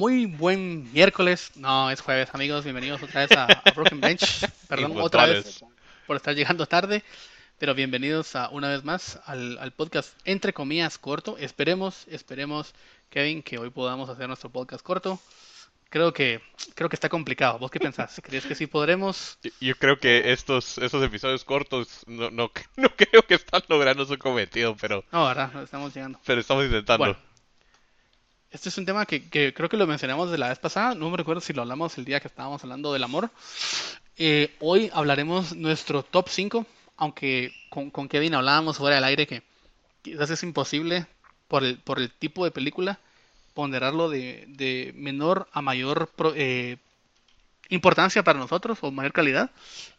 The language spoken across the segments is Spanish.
Muy buen miércoles. No, es jueves, amigos. Bienvenidos otra vez a, a Broken Bench. Perdón, otra vez por estar llegando tarde. Pero bienvenidos a, una vez más al, al podcast entre comillas corto. Esperemos, esperemos, Kevin, que hoy podamos hacer nuestro podcast corto creo que creo que está complicado. ¿Vos qué pensás? ¿Crees que sí podremos? Yo, creo que estos, estos episodios cortos no, no, no, creo que están logrando su cometido, pero... No, ¿verdad? Estamos llegando. Pero estamos intentando. Este es un tema que, creo que lo mencionamos de la vez pasada. No me recuerdo si lo hablamos el día que estábamos hablando del amor. Eh, hoy hablaremos nuestro top 5, aunque con, con Kevin hablábamos fuera del aire que quizás es imposible por el, por el tipo de película ponderarlo de, menor a mayor eh, importancia para nosotros o mayor calidad,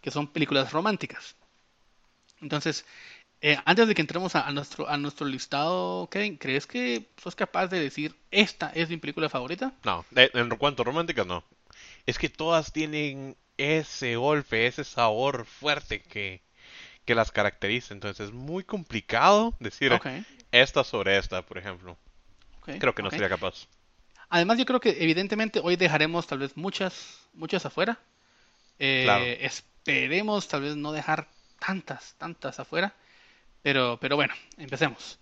que son películas románticas. Entonces, eh, antes de que entremos a, nuestro, a nuestro listado, Kevin, ¿crees que sos capaz de decir esta es mi película favorita? No, en cuanto a románticas, no. Es que todas tienen ese golpe, ese sabor fuerte que, que las caracteriza. Entonces es muy complicado decir esta sobre esta, por ejemplo creo que no sería capaz. Además, yo creo que evidentemente hoy dejaremos tal vez muchas, muchas afuera. Eh, esperemos tal vez no dejar tantas, tantas afuera. Pero, pero bueno, empecemos.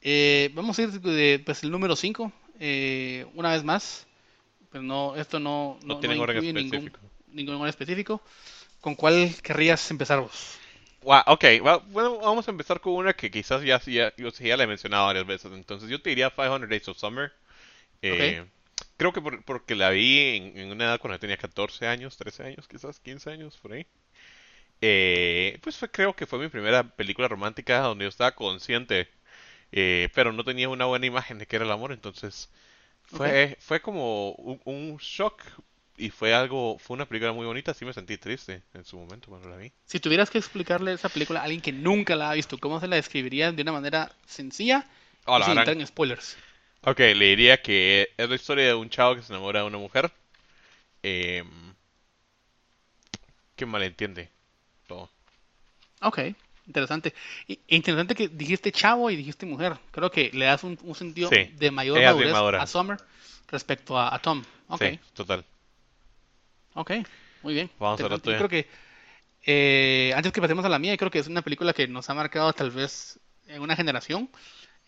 Eh, vamos a ir de pues, el número 5. Eh, una vez más. Pero no, esto no, no, tiene orden específico. Ningún, orden específico. ¿Con cuál querrías empezar vos? ok, bueno, vamos a empezar con una que quizás ya, ya, yo ya la he mencionado varias veces. Entonces yo te diría 500 Days of Summer. Eh, creo que porque la vi en, una edad cuando tenía 14 años, 13 años, quizás 15 años, por ahí. Eh, pues creo que fue mi primera película romántica donde yo estaba consciente, eh, pero no tenía una buena imagen de qué era el amor. Entonces fue, fue como un, un shock y fue algo, fue una película muy bonita, sí me sentí triste en su momento cuando la vi. Si tuvieras que explicarle esa película a alguien que nunca la ha visto, ¿cómo se la describirías de una manera sencilla y sin entrar en spoilers? Ok, le diría que es la historia de un chavo que se enamora de una mujer eh, que malentiende. Ok, interesante. Y, interesante que dijiste chavo y dijiste mujer. Creo que le das un, sentido de mayor madurez a Summer respecto a, Tom. Okay. Sí, total. Ok, muy bien. Vamos a ver Yo creo que eh, antes que pasemos a la mía, creo que es una película que nos ha marcado tal vez en una generación.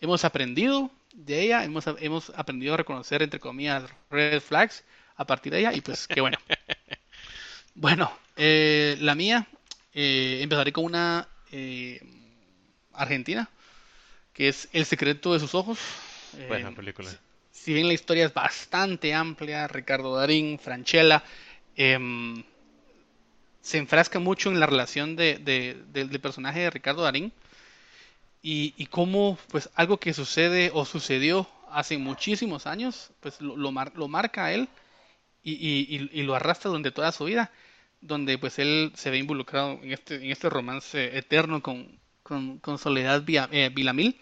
Hemos aprendido de ella, hemos, hemos aprendido a reconocer, entre comillas, red flags a partir de ella y pues qué bueno. bueno, eh, la mía, eh, empezaré con una argentina, que es El secreto de sus ojos. Buena película. Si bien la historia es bastante amplia, Ricardo Darín, Franchella, Em, se enfrasca mucho en la relación de, del personaje de Ricardo Darín y, cómo pues algo que sucede o sucedió hace muchísimos años, pues lo, lo, marca a él y, lo arrastra durante toda su vida, donde pues él se ve involucrado en este, en este romance eterno con, con, Soledad eh, Vilamil,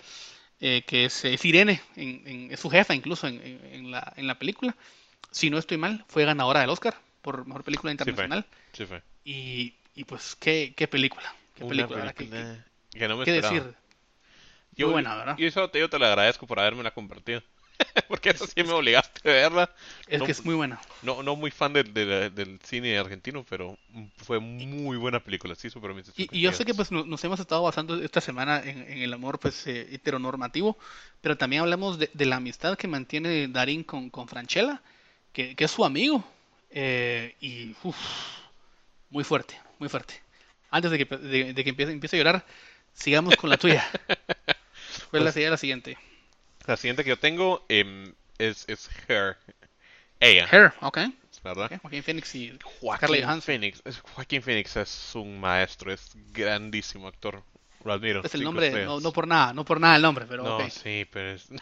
eh, que es, Irene, es su jefa incluso en, la, en la película. Si no estoy mal, fue ganadora del Oscar por mejor película internacional. Sí fue. Y, y pues, ¿qué, qué película? ¿Qué película? ¿Qué, que no me ¿Qué decir? Yo, Muy buena, ¿verdad? Yo eso te, yo te lo agradezco por haberme la compartido. Porque eso sí me obligaste a verla. Es que es muy buena. No, no muy fan del, del, cine argentino, pero fue muy buena película, sí, super y, y, yo sé que pues nos hemos estado basando esta semana en, en el amor pues eh, heteronormativo, pero también hablamos de, de, la amistad que mantiene Darín con, con Franchella, que, que es su amigo, eh, y muy fuerte, muy fuerte. Antes de que, de, que empiece, empiece, a llorar, sigamos con la tuya. ¿Cuál pues, la siguiente? La siguiente que yo tengo em, es, es Her. Ella. Her, ok. ¿Verdad? Joaquín Phoenix y Joaquín Phoenix. Joaquín Phoenix es un maestro, es grandísimo actor. Lo admiro. Es el nombre, no, no, por nada, no por nada el nombre, pero no, sí, pero es...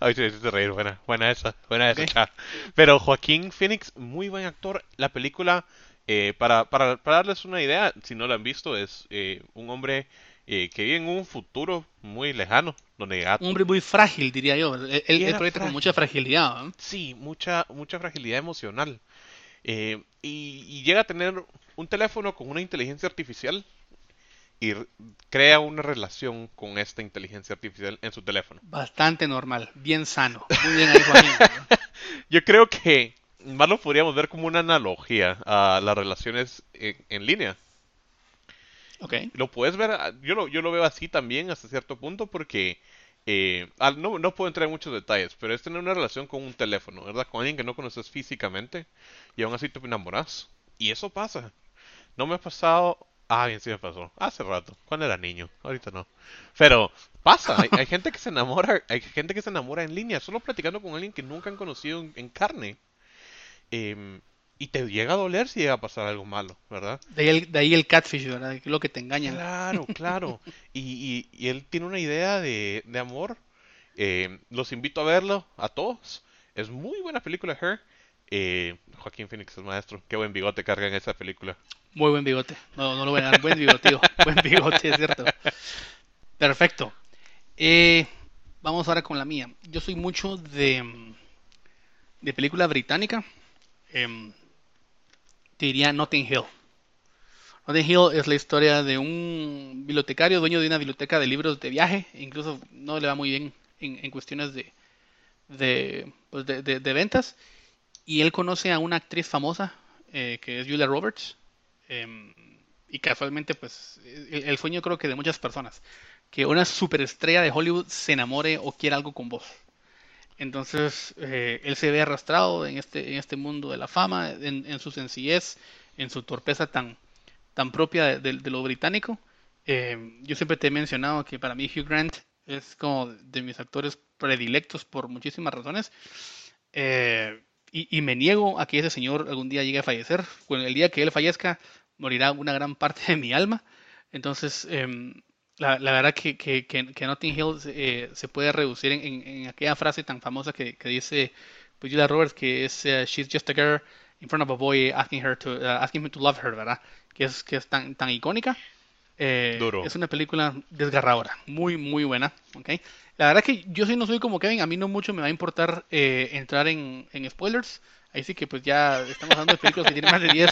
Ay, sí, sí, reír, buena, buena esa, buena esa. Pero Joaquín Phoenix, muy buen actor. La película, eh, para, para, para, darles una idea, si no la han visto, es eh, un hombre eh, que vive en un futuro muy lejano. Donde un hombre muy frágil, diría yo. Él, proyecta con mucha fragilidad. Sí, mucha, mucha fragilidad emocional. y, y llega a tener un teléfono con una inteligencia artificial y crea una relación con esta inteligencia artificial en su teléfono. Bastante normal, bien sano. Muy bien ahí, Joaquín. Yo creo que más lo podríamos ver como una analogía a las relaciones en, línea. Lo puedes ver, yo lo, yo lo veo así también hasta cierto punto porque eh, no, no, puedo entrar en muchos detalles, pero es tener una relación con un teléfono, ¿verdad? Con alguien que no conoces físicamente y aún así te enamoras. Y eso pasa. No me ha pasado. Ah, bien, sí me pasó. Hace rato, cuando era niño. Ahorita no. Pero pasa. Hay, gente que se enamora. Hay gente que se enamora en línea, solo platicando con alguien que nunca han conocido en, carne. Em, y te llega a doler si llega a pasar algo malo, ¿verdad? De ahí el, de ahí el catfish, ¿verdad? Lo que te engaña. Claro, claro. y, y, él tiene una idea de, de amor. Eh, los invito a verlo, a todos. Es muy buena película, Her. Eh, Joaquín Phoenix es maestro. Qué buen bigote carga en esa película. Muy buen bigote. No, no lo voy a dar. Buen bigote, buen bigote, es cierto. Perfecto. Eh, vamos ahora con la mía. Yo soy mucho de, de película británica. Eh, te diría Notting Hill. Notting Hill es la historia de un bibliotecario, dueño de una biblioteca de libros de viaje. Incluso no le va muy bien en, cuestiones de, de, pues de, de, ventas. Y él conoce a una actriz famosa, eh, que es Julia Roberts. Em, y casualmente, pues, el, sueño creo que de muchas personas. Que una superestrella de Hollywood se enamore o quiera algo con vos. Entonces, eh, él se ve arrastrado en este, en este mundo de la fama, en, su sencillez, en su torpeza tan, tan propia de, lo británico. Eh, yo siempre te he mencionado que para mí Hugh Grant es como de mis actores predilectos por muchísimas razones. Eh, y, y, me niego a que ese señor algún día llegue a fallecer. Bueno, el día que él fallezca, morirá una gran parte de mi alma. Entonces, em, la, verdad que, que, que, Notting Hill eh, se puede reducir en, aquella frase tan famosa que, dice pues, Julia Roberts, que es uh, She's just a girl in front of a boy asking her to, uh, asking him to love her, ¿verdad? Que es, que es tan, tan icónica. Eh, es una película desgarradora, muy, muy buena. ¿okay? La verdad que yo sí no soy como Kevin, a mí no mucho me va a importar eh, entrar en, en spoilers. Ahí sí que pues ya estamos hablando de películas que tienen más de 10,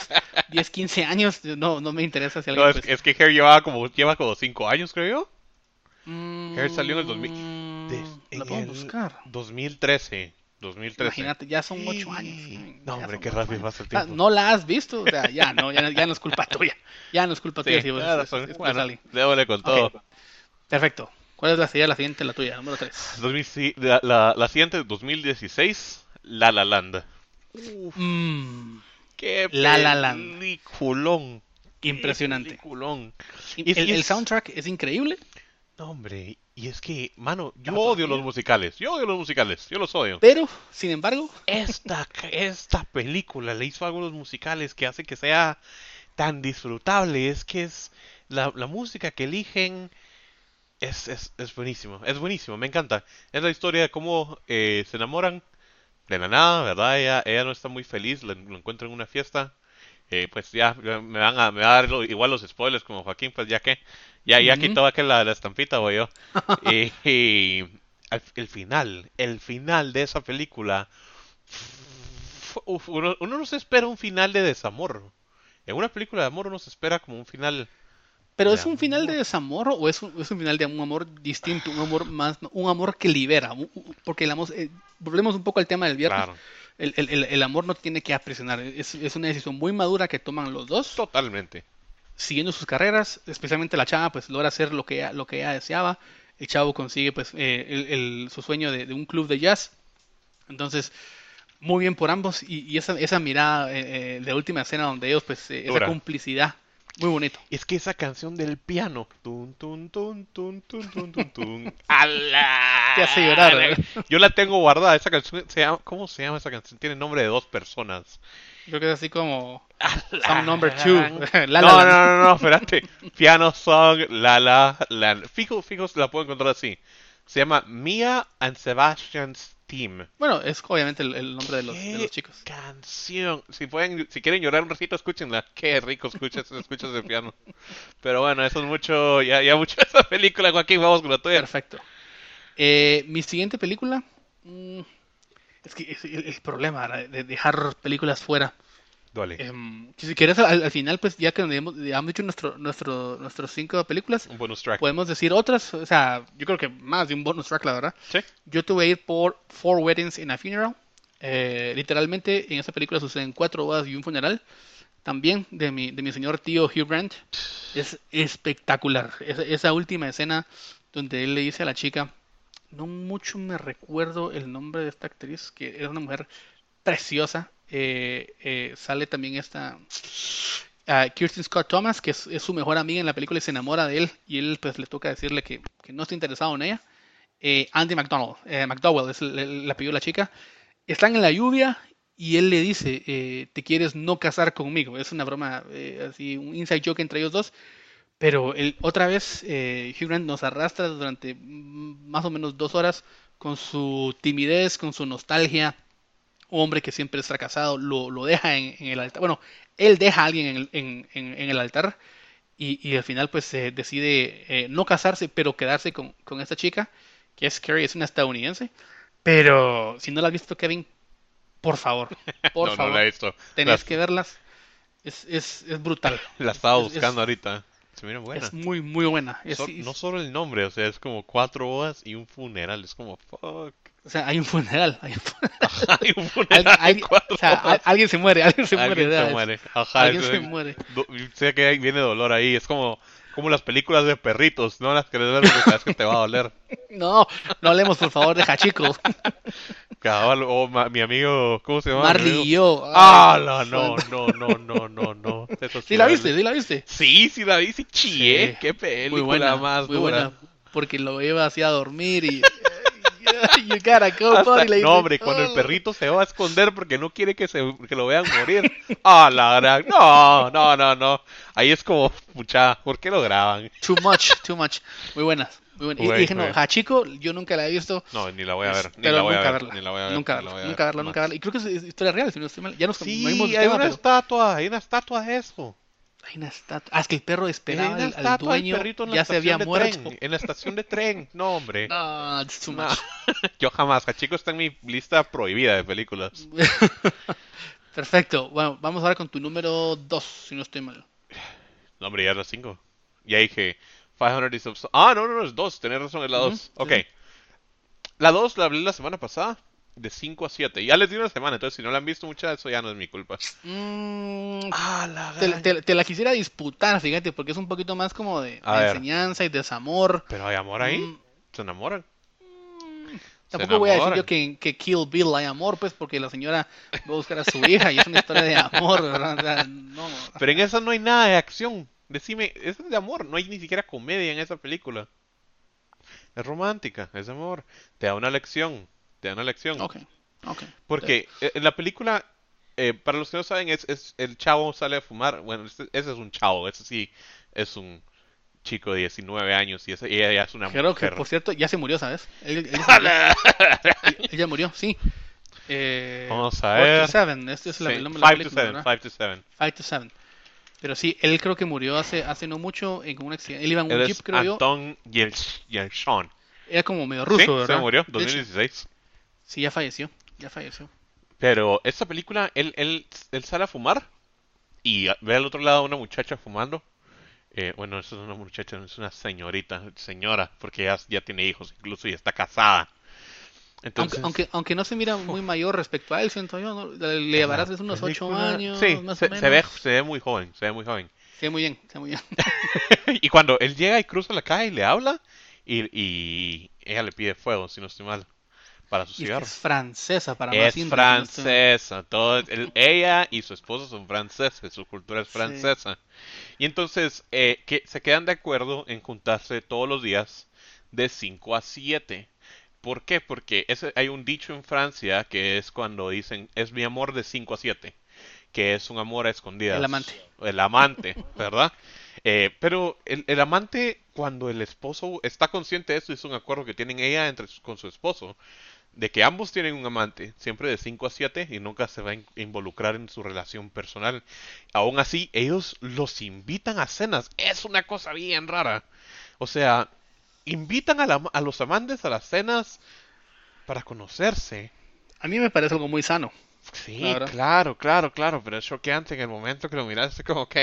10 15 años. No, no me interesa si alguien... No, es, pues es, que Hair lleva como, lleva como 5 años, creo yo. Mm, Hair salió en el 2000... lo puedo buscar. 2013. 2013. Imagínate, ya son 8 años. No, hombre, qué rápido pasa el ah, tiempo. No la has visto, o sea, ya no, ya, ya no es culpa tuya. Ya no es culpa tuya. Si vos, es, bueno, con todo. Perfecto. ¿Cuál es la, sería la siguiente, la tuya? Número 3. la, la, la siguiente, 2016, La La Land. Mmm. Qué la, la, peliculón. Impresionante. Peliculón. El, soundtrack es increíble. No, hombre. Y es que, mano, yo odio los musicales. Yo odio los musicales. Yo los odio. Pero, sin embargo. Esta, esta película le hizo algo a los musicales que hace que sea tan disfrutable. Es que es. La, la música que eligen. Es, es, es buenísimo, es buenísimo, me encanta. Es la historia de cómo eh, se enamoran de la nada, ¿verdad? Ella, ella no está muy feliz, lo, encuentra en una fiesta. Eh, pues ya me van a, me va a dar igual los spoilers como Joaquín, pues ya que, ya, ya quitó aquel la, la estampita, voy yo. y, el final, el final de esa película, uno, uno no se espera un final de desamor. En una película de amor uno se espera como un final pero es un final de desamor o es un, es un, final de un amor distinto, un amor más, un amor que libera, porque el amor, eh, volvemos un poco al tema del viernes. El, el, el, amor no tiene que aprisionar, es, es, una decisión muy madura que toman los dos. Totalmente. Siguiendo sus carreras, especialmente la chava, pues logra hacer lo que ella, lo que ella deseaba. El chavo consigue pues eh, el, su sueño de, un club de jazz. Entonces, muy bien por ambos. Y, y esa, esa mirada eh, de última escena donde ellos, pues, esa complicidad muy bonito. Es que esa canción del piano. Tun, tun, tun, tun, tun, tun, tun, tun. Te hace llorar. ¿eh? Yo la tengo guardada. Esa canción se llama, ¿Cómo se llama esa canción? Tiene nombre de dos personas. Creo que es así como. Song number two. la, no, no, no, no, espérate. Piano song, la la la. Fijo, fijo, la puedo encontrar así. Se llama Mia and Sebastian's bueno, es obviamente el, nombre de los, de los, chicos. Canción. Si pueden, si quieren llorar un ratito, escúchenla. Qué rico escuchas, escuchas el piano. Pero bueno, eso es mucho, ya, ya mucho esa película, Joaquín. Vamos con la tuya. Perfecto. Eh, mi siguiente película. Mm, es que es el, problema de dejar películas fuera. Duele. Em, si quieres, al, al, final, pues ya que hemos, ya hemos dicho nuestro, nuestro, nuestros cinco películas, un bonus track. podemos decir otras. O sea, yo creo que más de un bonus track, la verdad. Sí. Yo tuve que ir por Four Weddings in a Funeral. Eh, literalmente, en esa película suceden cuatro bodas y un funeral. También de mi, de mi señor tío Hugh Grant. Es espectacular. Esa, esa última escena donde él le dice a la chica, no mucho me recuerdo el nombre de esta actriz, que era una mujer preciosa. Eh, eh, sale también esta uh, Kirsten Scott Thomas, que es, su mejor amiga en la película y se enamora de él. Y él pues le toca decirle que, que no está interesado en ella. Eh, Andy McDonald, McDowell es el, la chica. Están en la lluvia y él le dice, te quieres no casar conmigo. Es una broma, así, un inside joke entre ellos dos. Pero el, otra vez eh, Hugh Grant nos arrastra durante más o menos dos horas con su timidez, con su nostalgia. Un hombre que siempre es fracasado, lo, lo deja en, en, el altar. Bueno, él deja a alguien en el, en, en el altar y, y, al final pues eh, decide eh, no casarse, pero quedarse con, con, esta chica, que es Carrie, es una estadounidense. Pero si no la has visto, Kevin, por favor, por no, favor, no la he visto. tenés Las- que verlas. Es, es, es brutal. La estaba Es- es- buscando ahorita. Se mira buena. Es muy, muy buena. Es- So- es- no solo el nombre, o sea, es como cuatro bodas y un funeral. Es como, fuck. O sea, hay un funeral. Hay un funeral. Hay un Al- funeral o sea, alguien se muere, alguien se muere. Alguien se muere. Ajá, Alguien se muere. do- sé que viene dolor ahí. Es como, como las películas de perritos. No las querés ver porque sabes que te va a doler. No, no hablemos por favor de Hachiko. Cabal, o ma- mi amigo, ¿cómo se llama? Marley y yo. Ah, no, no, no, no, no, no, no. Eso ¿Sí la viste? ¿Sí la viste? Sí, sí la vi, sí chillé. Sí. Qué película Muy buena, más muy dura. buena. Porque lo lleva así a dormir y... You gotta go, Hasta- buddy, le no, hombre, cuando el "Oh". perrito se va a esconder porque no quiere que, se, que lo vean morir. Ah, la gran. No, no, no, no. Ahí es como, pucha, ¿por qué lo graban? Too much, too much. Muy buenas. Muy buenas. Y- Güey, y dije, no, güey. Hachiko, yo nunca la he visto. No, ni la voy a ver. Ni la voy a ver. verla. Ni la voy a ver. Nunca verla, nunca ver, verla, nunca verla. Y creo que es historia real, si no estoy mal. Ya nos Sí, hay tema, una pero estatua, hay una estatua de eso. Hay una estatua. Ah, es que el perro esperaba al, al dueño, en ya se había muerto. tren. En la estación de tren. No, hombre. No, it's too No. much. Yo jamás. Hachiko está en mi lista prohibida de películas. Perfecto. Bueno, vamos ahora con tu número 2, si no estoy mal. No, hombre, ya es la 5. Ya dije 500 Days of Ah, no, no, no, es 2. Tenés razón, es la Ujú, 2. sí, Ok. sí. La 2 la hablé la semana pasada. De 5 a 7. Ya les di una semana, entonces si no la han visto mucha, eso ya no es mi culpa. Mm, Ah, la te, te- te la quisiera disputar, fíjate, porque es un poquito más como de, enseñanza y desamor. Pero hay amor ahí. Mm, Se enamoran. Se Tampoco voy a decir yo que, que Kill Bill hay amor, pues, porque la señora va a buscar a su hija y es una historia de amor, ¿verdad? O sea, no. Pero en esa no hay nada de acción. Decime, eso es de amor. No hay ni siquiera comedia en esa película. Es romántica, es amor. Te da una lección. Te da una lección. Ok, ok. Porque eh, en la película, eh, para los que no saben, es, es el chavo sale a fumar. Bueno, este- ese es un chavo, ese sí es un chico de 19 años y, ese, y ella es una Creo que, mujer. por cierto, ya se murió, ¿sabes? Él, él ya se murió. Murió, sí. Eh, Vamos a ver. to Seven, este es la- Sí, el nombre de la five to película, seven, ¿verdad? five to seven. Five to Seven. Pero sí, él creo que murió hace, hace no mucho en un accidente. Él iba en un Él jeep, creo yo. Anton Yelchon. Era como medio Sí, ruso, se ¿verdad? murió, De hecho, 2016. Sí, ya falleció. Ya falleció. Pero esta película, él, él, él sale a fumar y ve al otro lado a una muchacha fumando. Eh, bueno, eso es una muchacha, es una señorita, señora, porque ya, ya tiene hijos incluso y está casada. Entonces, Aunque, aunque, aunque no se mira muy mayor respecto a él, siento yo, ¿no? Le le llevarás unos ocho años, Sí, más se, o menos. se ve, se ve muy joven, se ve muy joven. Sí, muy bien, sí, muy bien. y cuando él llega y cruza la calle y le habla, y, y ella le pide fuego, si no estoy mal, para su Y es, que es francesa para más Es estoy- francesa, todo, el- ella y su esposo son franceses, su cultura es Sí. francesa. Y entonces eh, que se quedan de acuerdo en juntarse todos los días de 5 a 7. ¿Por qué? Porque ese, hay un dicho en Francia que es cuando dicen es mi amor de 5 a 7, que es un amor a escondidas. El amante. El amante, ¿verdad? Eh, pero el, el amante, cuando el esposo está consciente de eso, es un acuerdo que tienen ella entre, con su esposo, de que ambos tienen un amante, siempre de 5 a 7, y nunca se va a in- involucrar en su relación personal. Aún así, ellos los invitan a cenas. Es una cosa bien rara. O sea, invitan a, la- a los amantes a las cenas para conocerse. A mí me parece algo muy sano. Sí, claro, claro, claro, pero es choqueante en el momento que lo miras, es como, ok,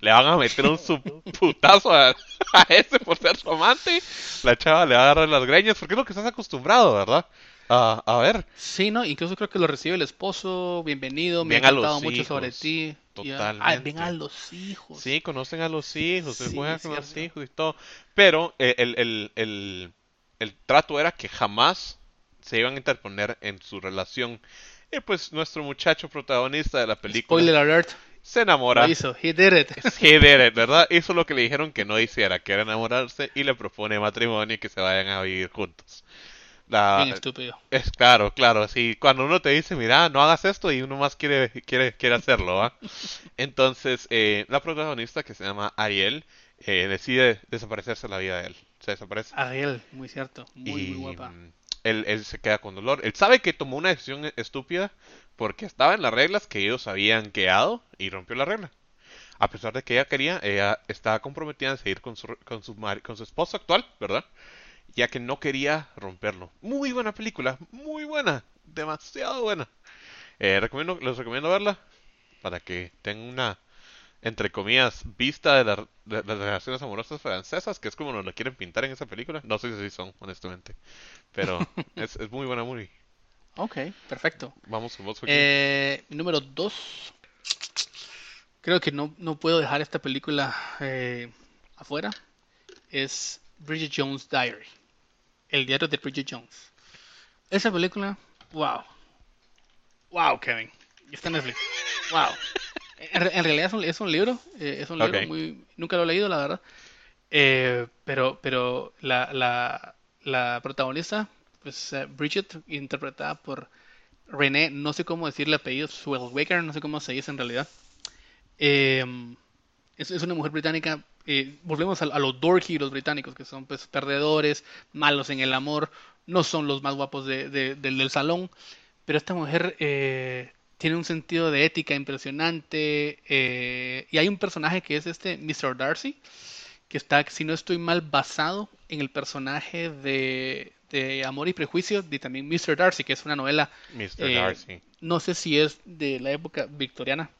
le van a meter un putazo a, a, ese por ser su amante, la chava le va a agarrar las greñas, porque es lo que estás acostumbrado, ¿verdad? A, a ver. Sí, ¿no? Incluso creo que lo recibe el esposo, bienvenido, me ha contado mucho sobre ti. Totalmente. Ah, ven a los hijos. Sí, conocen a los hijos, se juegan con los hijos y todo. Pero eh, el, el, el, el trato era que jamás se iban a interponer en su relación. Y pues nuestro muchacho protagonista de la película. Spoiler alert. Se enamora. Lo hizo. He did it. He did it, ¿verdad? Hizo lo que le dijeron que no hiciera, que era enamorarse y le propone matrimonio y que se vayan a vivir juntos. Bien estúpido. Es claro, claro. Sí, cuando uno te dice, mira, no hagas esto y uno más quiere, quiere, quiere hacerlo, ¿va? Entonces, eh, la protagonista que se llama Ariel eh, decide desaparecerse la vida de él. Se desaparece. Ariel, muy cierto. Muy, muy guapa. Mm, él, él, se queda con dolor. Él sabe que tomó una decisión estúpida porque estaba en las reglas que ellos habían quedado y rompió la regla. A pesar de que ella quería, ella estaba comprometida en seguir con su, con su, con su esposo actual, ¿verdad? Ya que no quería romperlo. Muy buena película, muy buena, demasiado buena. Eh, recomiendo, les recomiendo verla para que tengan una, entre comillas, vista de, las relaciones amorosas francesas, que es como nos lo quieren pintar en esa película. No sé si son, honestamente. Pero es, es muy buena movie. Ok, perfecto. Vamos con vos, eh, número 2. Creo que no, no, puedo dejar esta película eh, afuera. Es Bridget Jones' Diary. El diario de Bridget Jones. Esa película, wow. Wow, Kevin. Está en Netflix. Wow. En, realidad es un, libro. Eh, es un libro muy. Nunca lo he leído, la verdad. Eh, pero pero la, la, la protagonista pues uh, Bridget, interpretada por René, no sé cómo decirle apellido, Swellwaker, no sé cómo se dice en realidad. Eh, es, una mujer británica. Eh, volvemos a, los dorky, los británicos, que son pues perdedores, malos en el amor, no son los más guapos de, del, salón. Pero esta mujer eh, tiene un sentido de ética impresionante. y hay un personaje que es este Mr. Darcy, que está, si no estoy mal, basado en el personaje de, de Amor y Prejuicio de también Mr. Darcy, que es una novela. Mr. Eh, Darcy. No sé si es de la época victoriana,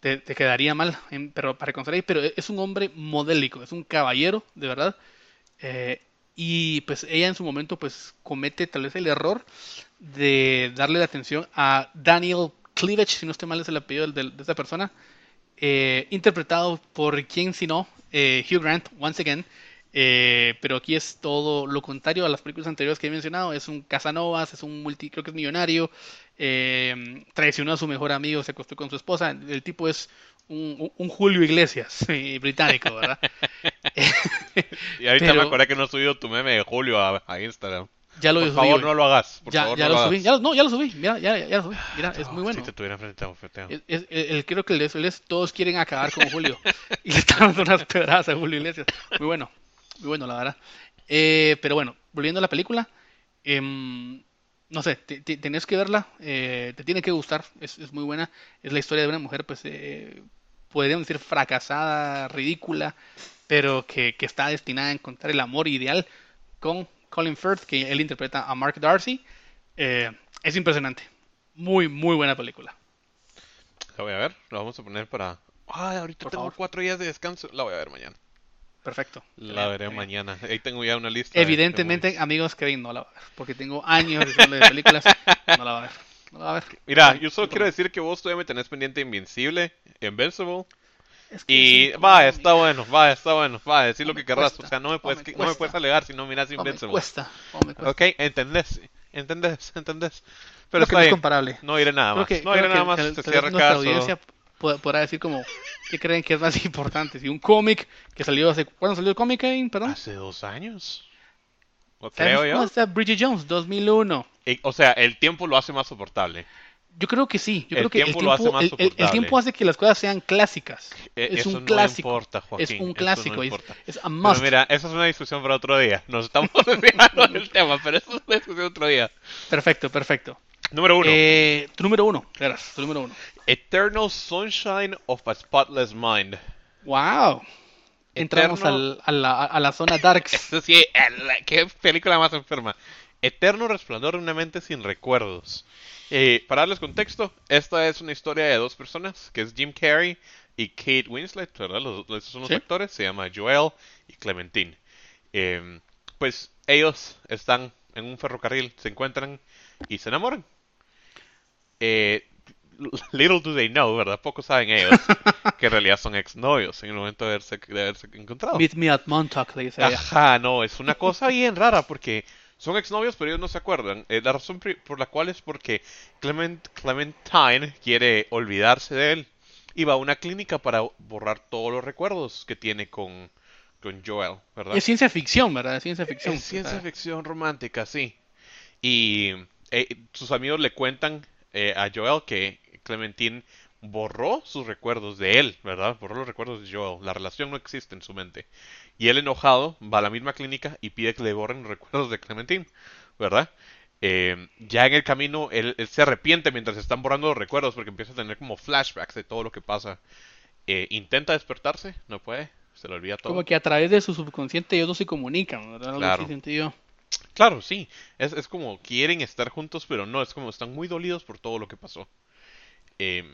te, quedaría mal, pero para ahí, pero es un hombre modélico, es un caballero, de verdad. Eh, y pues ella en su momento pues comete tal vez el error de darle la atención a Daniel Cleavage, si no estoy mal es el apellido de, de esta persona, eh, interpretado por quien si no, Hugh Grant, once again, eh, pero aquí es todo lo contrario a las películas anteriores que he mencionado. Es un Casanovas, es un multi, creo que es millonario. Eh, traicionó a su mejor amigo, se acostó con su esposa. El tipo es un, Julio Iglesias británico, ¿verdad? y ahorita me acordé que no he subido tu meme de Julio a, Instagram. Ya lo por favor, no lo hagas. ya, favor, ya no lo, subí. Ya, no, ya lo subí. Mira, ya, ya lo subí. Mira, es muy bueno. Si te tuviera frente a el, creo que el, todos quieren acabar con Julio. y le están dando unas pedradas a Julio Iglesias. Muy bueno. Muy bueno, la verdad. Eh, pero bueno, volviendo a la película, em, no sé, tenés que verla, eh, te tiene que gustar, es, muy buena. Es la historia de una mujer, pues, eh, podríamos decir fracasada, ridícula, pero que, está destinada a encontrar el amor ideal con Colin Firth, que él interpreta a Mark Darcy. es impresionante. Muy, muy buena película. La voy a ver, la vamos a poner para... Ay, ahorita tengo cuatro días de descanso, la voy a ver mañana. Perfecto. La veré mañana. Ahí tengo ya una lista. Evidentemente, amigos, Kevin no la va a ver. Porque tengo años de películas. No la va a ver. No la va a ver. Mira, yo solo quiero decir que vos todavía me tenés pendiente Invincible, Invincible. y va, está bueno, va, está bueno, va, decir lo que querrás. O sea, no me puedes, no me puedes alegar si no miras Invincible. Me cuesta, me cuesta. Ok, entendés, entendés, entendés. Pero está es comparable. No iré nada más. no iré nada más. se cierra caso podrá decir como, ¿qué creen que es más importante? Si un cómic que salió hace, ¿cuándo salió el cómic, Kevin? Perdón. Hace dos años. ¿O creo yo. está Bridget Jones, 2001. o sea, el tiempo lo hace más soportable. Yo creo que sí. Yo el creo que tiempo el tiempo, lo hace más el, el, tiempo hace que las cosas sean clásicas. E, es un clásico. Importa, es un clásico. Es, es a must. Pero mira, esa es una discusión para otro día. Nos estamos desviando del tema, pero eso es una discusión otro día. Perfecto, perfecto. Número uno. Eh, tu número uno, tu número uno. Eternal Sunshine of a Spotless Mind. Wow. Entramos al, a, la, a, la, zona darks. Sí, qué película más enferma. Eterno resplandor de una mente sin recuerdos. Eh, para darles contexto, esta es una historia de dos personas, que es Jim Carrey y Kate Winslet, ¿verdad? Los, son los actores, se llama Joel y Clementine. Em, pues ellos están en un ferrocarril, se encuentran y se enamoran. Eh, little do they know, ¿verdad? Poco saben ellos que en realidad son exnovios en el momento de haberse, encontrado. Meet me at Montauk, le dice Ajá, no, es una cosa bien rara porque son exnovios, pero ellos no se acuerdan. Eh, la razón por la cual es porque Clement, Clementine quiere olvidarse de él y va a una clínica para borrar todos los recuerdos que tiene con, con Joel, ¿verdad? Es ciencia ficción, ¿verdad? Es ciencia ficción. Es ciencia ficción romántica, sí. Y eh, sus amigos le cuentan eh, a Joel que Clementine borró sus recuerdos de él, ¿verdad? Borró los recuerdos de Joel. La relación no existe en su mente. Y él enojado va a la misma clínica y pide que le borren los recuerdos de Clementine, ¿verdad? Eh, ya en el camino él, se arrepiente mientras están borrando los recuerdos porque empieza a tener como flashbacks de todo lo que pasa. Eh, intenta despertarse, no puede, se le olvida todo. Como que a través de su subconsciente ellos no se comunican, ¿verdad? Claro. Claro, sí. Es, es como quieren estar juntos, pero no, es como están muy dolidos por todo lo que pasó. Eh,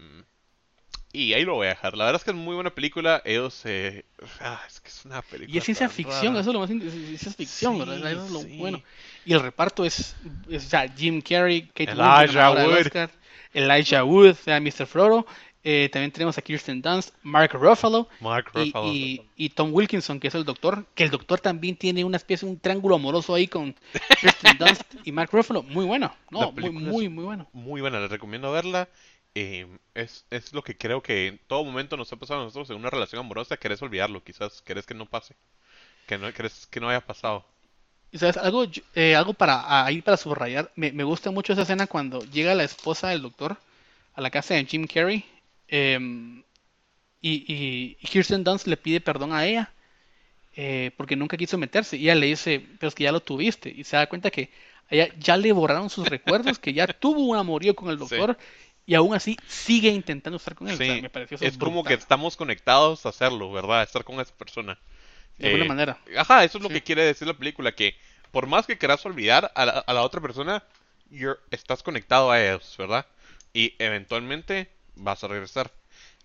y ahí lo voy a dejar. La verdad es que es muy buena película. Ellos. Eh... Ah, es que es una película. Y es ciencia ficción, eso es lo más. Es ciencia ficción, ¿verdad? Eso es lo bueno. Y el reparto es. o sea, Jim Carrey, Kate Elijah Wood. Elijah Wood, Mr. Frodo. Eh, también tenemos a Kirsten Dunst, Mark Ruffalo, Mark Ruffalo. Y, y, Tom Wilkinson, que es el doctor, que el doctor también tiene una especie, un triángulo amoroso ahí con Kirsten Dunst y Mark Ruffalo. Muy bueno, no, muy, muy, muy bueno. Muy buena, les recomiendo verla. Eh, es, es lo que creo que en todo momento nos ha pasado a nosotros en una relación amorosa, querés olvidarlo, quizás querés que no pase, que no querés que no haya pasado. Y sabes, algo, eh, algo para ir para subrayar, me, me, gusta mucho esa escena cuando llega la esposa del doctor a la casa de Jim Carrey em, y, y, Kirsten Dunst le pide perdón a ella eh, porque nunca quiso meterse y ella le dice, pero es que ya lo tuviste y se da cuenta que ella ya le borraron sus recuerdos, que ya tuvo un amorío con el doctor y aún así sigue intentando estar con él. me pareció es como que estamos conectados a hacerlo, ¿verdad? estar con esa persona. De alguna eh, manera. Ajá, eso es lo que quiere decir la película, que por más que quieras olvidar a la, otra persona, estás conectado a ellos, ¿verdad? Y eventualmente vas a regresar.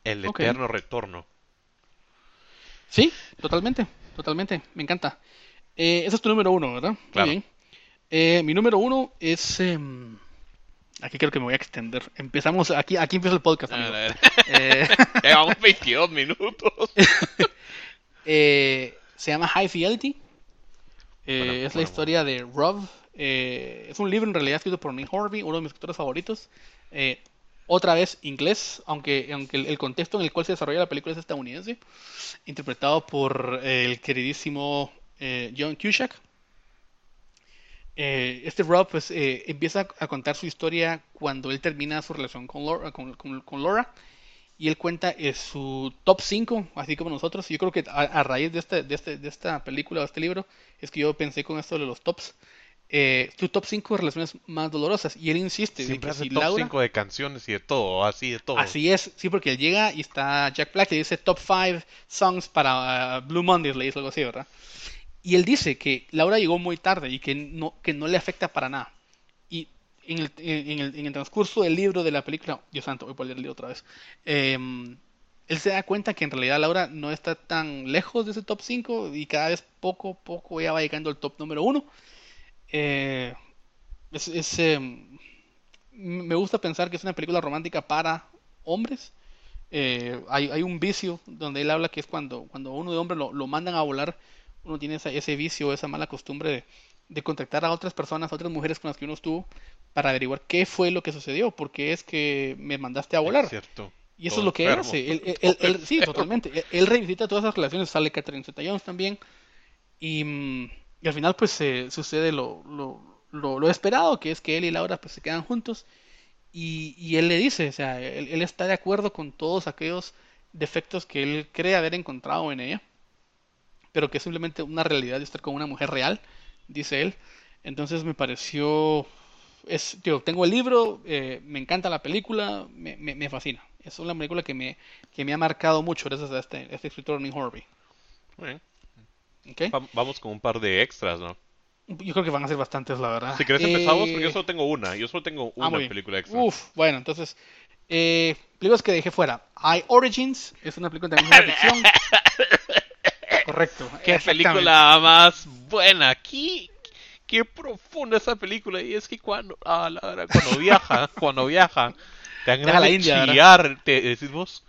El eterno retorno. Sí, totalmente, totalmente, me encanta. Eh, ese es tu número uno, ¿verdad? Muy bien. Eh, mi número uno es... Em, Aquí creo que me voy a extender. Empezamos, aquí, aquí empieza el podcast. Amigo. Eh... Llevamos 22 minutos. eh, se llama High Fidelity. Es la historia de Rob. Es un libro en realidad escrito por Nick Horby, uno de mis escritores favoritos. Eh, otra vez inglés, aunque, aunque el, contexto en el cual se desarrolla la película es estadounidense. Interpretado por el queridísimo John Cusack. Eh, este Rob pues, eh, empieza a contar su historia cuando él termina su relación con Laura, con, Laura y él cuenta eh, su top 5, así como nosotros. Yo creo que a, raíz de, este, de, este, de, esta película o este libro es que yo pensé con esto de los tops. Su top 5 de relaciones más dolorosas. Y él insiste. Siempre hace top 5 de canciones y de todo, así de todo. Así es, sí, porque él llega y está Jack Black y dice top 5 songs para uh, Blue Mondays, le dice algo así, ¿verdad? Y él dice que Laura llegó muy tarde y que no, que no le afecta para nada. Y en el, en el, en el transcurso del libro, de la película, Dios santo, voy a leer el libro otra vez, em, él se da cuenta que en realidad Laura no está tan lejos de ese top 5 y cada vez poco a poco ella va llegando al top número 1. Eh, es, em, me gusta pensar que es una película romántica para hombres. Eh, hay, hay, un vicio donde él habla que es cuando, cuando uno de hombre lo, lo mandan a volar uno tiene ese vicio, esa mala costumbre de, contactar a otras personas, a otras mujeres con las que uno estuvo, para averiguar qué fue lo que sucedió, porque es que me mandaste a volar. cierto. Y eso es lo que él hace. Él, sí, totalmente. Él, revisita todas esas relaciones, sale Catherine Zeta Jones también. Y, mm, al final, pues sucede lo, lo, esperado, que es que él y Laura pues, se quedan juntos. Y, y él le dice, o sea, él, está de acuerdo con todos aquellos defectos que él cree haber encontrado en ella pero que es simplemente una realidad de estar con una mujer real, dice él. Entonces me pareció, es, tengo el libro, eh, me encanta la película, me, me, fascina. Es una película que me, que me ha marcado mucho gracias a este, este escritor Nick Horby. Vamos con un par de extras, ¿no? Yo creo que van a ser bastantes, la verdad. Si querés empezamos, porque yo solo tengo una. Yo solo tengo Ah, una película extra. Uf, bueno, entonces, eh, películas que dejé fuera. I Origins es una película también de ficción. Correcto. Qué película más buena. Qué, qué profunda esa película. Y es que cuando, ah, la verdad, cuando viaja, cuando viaja, te dan ganas de chillar. Te decís vos,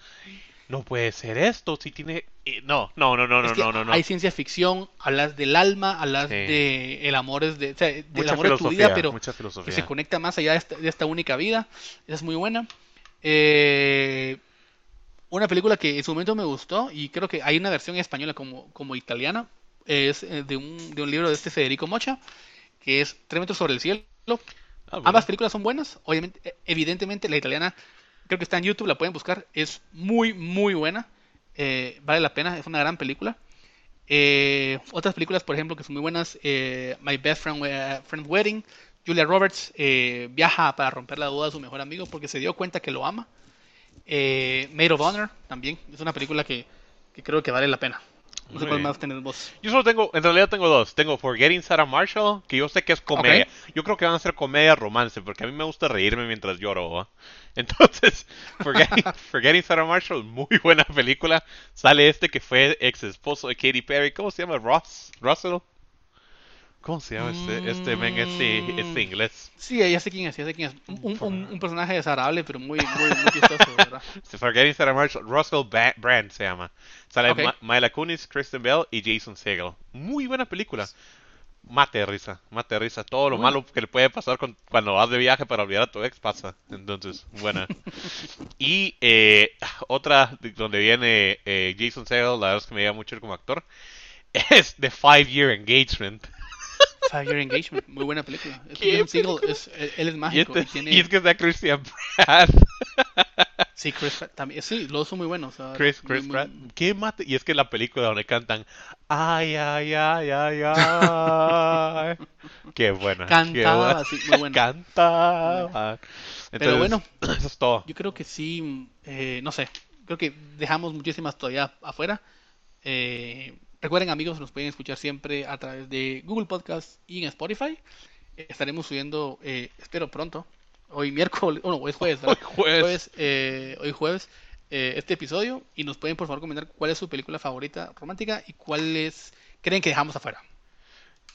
no puede ser esto. Si tiene. eh, No, no, no, no, no, no, no, no. Hay ciencia ficción, hablas del alma, hablas Sí. de el amor es de, o sea, del Mucha amor de tu vida, pero que se conecta más allá de esta, de esta única vida. Esa es muy buena. Eh, una película que en su momento me gustó y creo que hay una versión española como, como italiana. Es eh, de un, de un libro de este Federico Mocha, que es Tres metros sobre el cielo. Ah, bueno. Ambas películas son buenas. Obviamente, eh, evidentemente, la italiana creo que está en YouTube, la pueden buscar. Es muy, muy buena. Eh, vale la pena, es una gran película. Eh, otras películas, por ejemplo, que son muy buenas: eh, My Best Friend, We- Friend Wedding. Julia Roberts eh, viaja para romper la duda de su mejor amigo porque se dio cuenta que lo ama. Eh, Maid of Honor también es una película que creo que vale la pena. No sé cuál más. Yo solo tengo, en realidad tengo dos. Tengo Forgetting Sarah Marshall, que yo sé que es comedia. Yo creo que van a ser comedia romance, porque a mí me gusta reírme mientras lloro. Entonces, Forgetting, Forgetting Sarah Marshall, muy buena película. Sale este que fue ex esposo de Katy Perry. ¿Cómo se llama? Ross? ¿Russell? ¿Cómo se llama este, este men, este, este inglés? Sí, ya sé quién es, ya sé quién es. Un, un- un personaje desagradable, pero muy, muy, muy chistoso, ¿verdad? Forgetting Sarah Marshall, Russell Ba- Brand se llama. Sale Ok. Ma- Mila Kunis, Kristen Bell y Jason Segel. Muy buena película. Mate de risa, mate de risa. Todo lo Bueno. malo que le puede pasar con- cuando vas de viaje para olvidar a tu ex pasa. Entonces, buena. y eh, otra de- donde viene eh, Jason Segel, la verdad es que me llega mucho como actor, es The Five Year Engagement. Five Year Engagement, muy buena película. Es ¿Qué es- él, él es Y, mágico. este- y tiene, y es que está Christian Pratt. Sí, Chris Pratt también. Sí, los dos son muy buenos. o sea, Chris, muy- Chris muy- Pratt. ¿Qué mate? Y es que la película donde cantan ay, ay, ay, ay, ay. Qué buena. qué Cantaba, buena. sí, muy buena. Cantaba. Pero bueno. eso es todo. Yo creo que sí, eh, no sé, creo que dejamos muchísimas todavía afuera. Eh, recuerden amigos, nos pueden escuchar siempre a través de Google Podcast y en Spotify. Estaremos subiendo, eh, espero pronto, hoy miércoles, oh, no, hoy es jueves, ¿verdad? Hoy jueves. eh, hoy jueves, eh, este episodio y nos pueden por favor comentar cuál es su película favorita romántica y cuáles creen que dejamos afuera.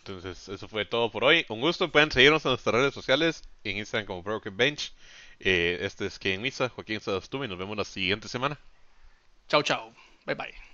Entonces, eso fue todo por hoy. Un gusto. Pueden seguirnos en nuestras redes sociales. En Instagram como Broken Bench. Eh, este es Ken Misa, Joaquín Sadastumi. Nos vemos la siguiente semana. Chao, chao. Bye bye.